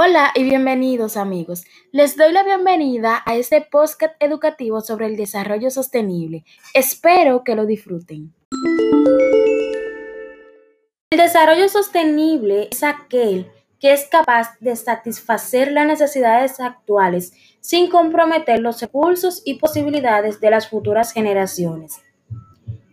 Hola y bienvenidos amigos. Les doy la bienvenida a este podcast educativo sobre el desarrollo sostenible. Espero que lo disfruten. El desarrollo sostenible es aquel que es capaz de satisfacer las necesidades actuales sin comprometer los recursos y posibilidades de las futuras generaciones.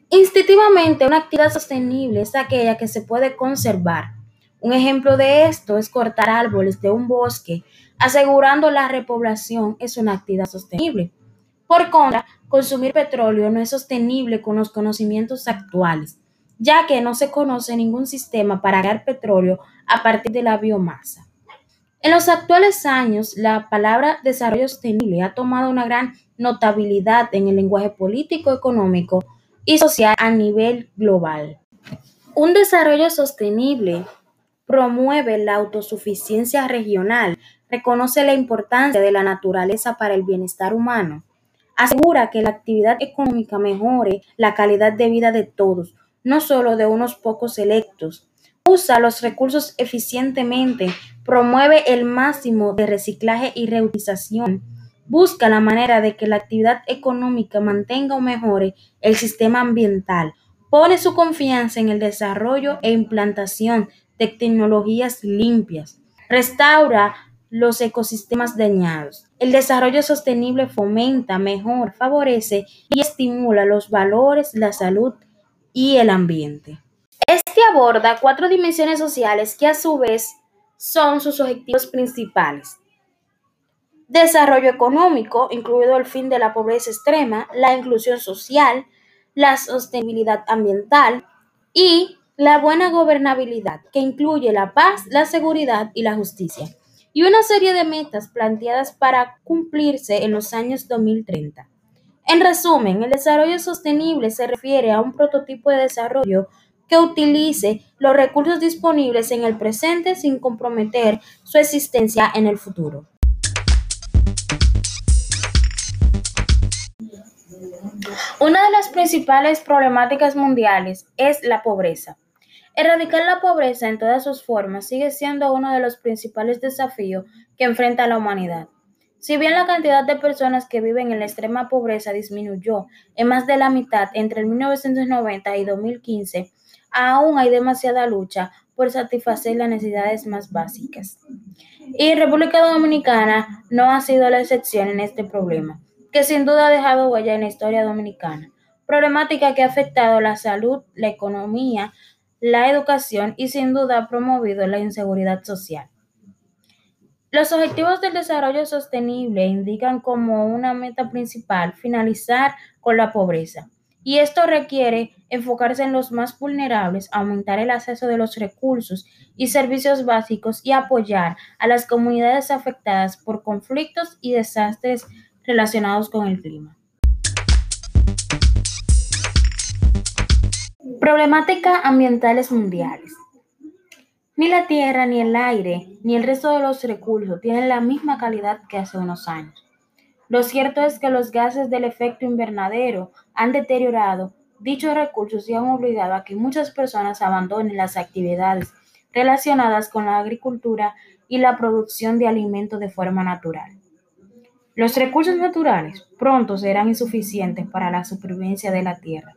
Instintivamente, una actividad sostenible es aquella que se puede conservar. Un ejemplo de esto es cortar árboles de un bosque, asegurando la repoblación es una actividad sostenible. Por contra, consumir petróleo no es sostenible con los conocimientos actuales, ya que no se conoce ningún sistema para crear petróleo a partir de la biomasa. En los actuales años, la palabra desarrollo sostenible ha tomado una gran notabilidad en el lenguaje político, económico y social a nivel global. Un desarrollo sostenible promueve la autosuficiencia regional, reconoce la importancia de la naturaleza para el bienestar humano, asegura que la actividad económica mejore la calidad de vida de todos, no solo de unos pocos electos, usa los recursos eficientemente, promueve el máximo de reciclaje y reutilización, busca la manera de que la actividad económica mantenga o mejore el sistema ambiental, pone su confianza en el desarrollo e implantación de tecnologías limpias, restaura los ecosistemas dañados. El desarrollo sostenible fomenta, mejor, favorece y estimula los valores, la salud y el ambiente. Este aborda cuatro dimensiones sociales que a su vez son sus objetivos principales. Desarrollo económico, incluido el fin de la pobreza extrema, la inclusión social, la sostenibilidad ambiental y la buena gobernabilidad, que incluye la paz, la seguridad y la justicia, y una serie de metas planteadas para cumplirse en los años 2030. En resumen, el desarrollo sostenible se refiere a un prototipo de desarrollo que utilice los recursos disponibles en el presente sin comprometer su existencia en el futuro. Una de las principales problemáticas mundiales es la pobreza. Erradicar la pobreza en todas sus formas sigue siendo uno de los principales desafíos que enfrenta la humanidad. Si bien la cantidad de personas que viven en la extrema pobreza disminuyó en más de la mitad entre el 1990 y 2015, aún hay demasiada lucha por satisfacer las necesidades más básicas. Y República Dominicana no ha sido la excepción en este problema, que sin duda ha dejado huella en la historia dominicana, problemática que ha afectado la salud, la economía, la educación y sin duda ha promovido la inseguridad social. Los objetivos del desarrollo sostenible indican como una meta principal finalizar con la pobreza. Y esto requiere enfocarse en los más vulnerables, aumentar el acceso de los recursos y servicios básicos y apoyar a las comunidades afectadas por conflictos y desastres relacionados con el clima. Problemática ambientales mundiales. Ni la tierra, ni el aire, ni el resto de los recursos tienen la misma calidad que hace unos años. Lo cierto es que los gases del efecto invernadero han deteriorado dichos recursos y han obligado a que muchas personas abandonen las actividades relacionadas con la agricultura y la producción de alimentos de forma natural. Los recursos naturales pronto serán insuficientes para la supervivencia de la tierra.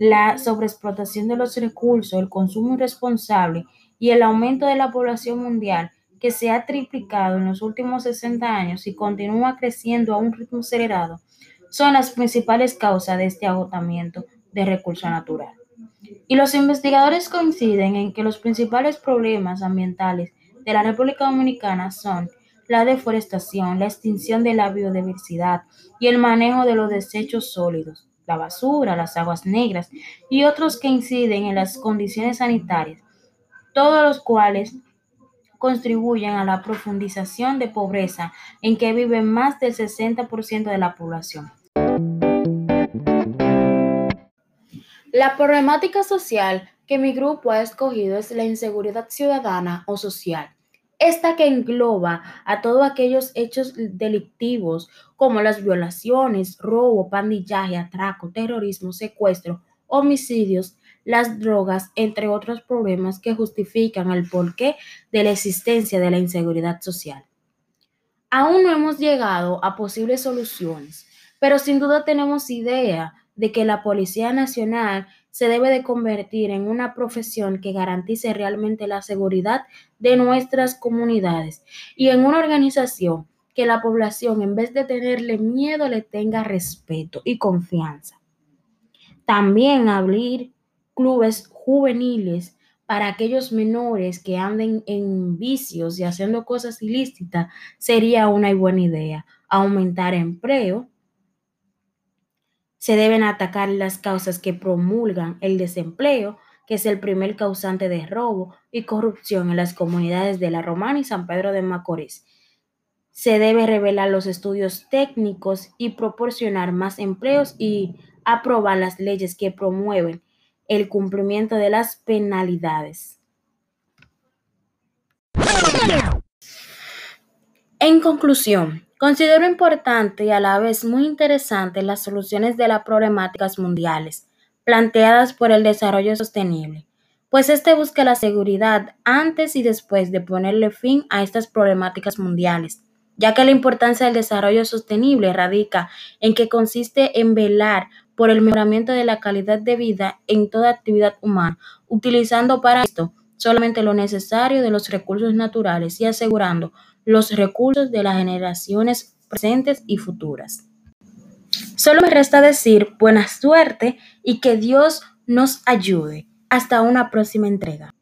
La sobreexplotación de los recursos, el consumo irresponsable y el aumento de la población mundial, que se ha triplicado en los últimos 60 años y continúa creciendo a un ritmo acelerado, son las principales causas de este agotamiento de recurso natural. Y los investigadores coinciden en que los principales problemas ambientales de la República Dominicana son la deforestación, la extinción de la biodiversidad y el manejo de los desechos sólidos, la basura, las aguas negras y otros que inciden en las condiciones sanitarias, todos los cuales contribuyen a la profundización de pobreza en que vive más del 60% de la población. La problemática social que mi grupo ha escogido es la inseguridad ciudadana o social. Esta que engloba a todos aquellos hechos delictivos como las violaciones, robo, pandillaje, atraco, terrorismo, secuestro, homicidios, las drogas, entre otros problemas que justifican el porqué de la existencia de la inseguridad social. Aún no hemos llegado a posibles soluciones, pero sin duda tenemos idea de que la Policía Nacional se debe de convertir en una profesión que garantice realmente la seguridad de nuestras comunidades y en una organización que la población en vez de tenerle miedo le tenga respeto y confianza. También abrir clubes juveniles para aquellos menores que anden en vicios y haciendo cosas ilícitas sería una buena idea. Aumentar empleo. Se deben atacar las causas que promulgan el desempleo, que es el primer causante de robo y corrupción en las comunidades de La Romana y San Pedro de Macorís. Se debe revelar los estudios técnicos y proporcionar más empleos y aprobar las leyes que promueven el cumplimiento de las penalidades. En conclusión, considero importante y a la vez muy interesante las soluciones de las problemáticas mundiales planteadas por el desarrollo sostenible, pues este busca la seguridad antes y después de ponerle fin a estas problemáticas mundiales ya que la importancia del desarrollo sostenible radica en que consiste en velar por el mejoramiento de la calidad de vida en toda actividad humana, utilizando para esto solamente lo necesario de los recursos naturales y asegurando los recursos de las generaciones presentes y futuras. Solo me resta decir buena suerte y que Dios nos ayude. Hasta una próxima entrega.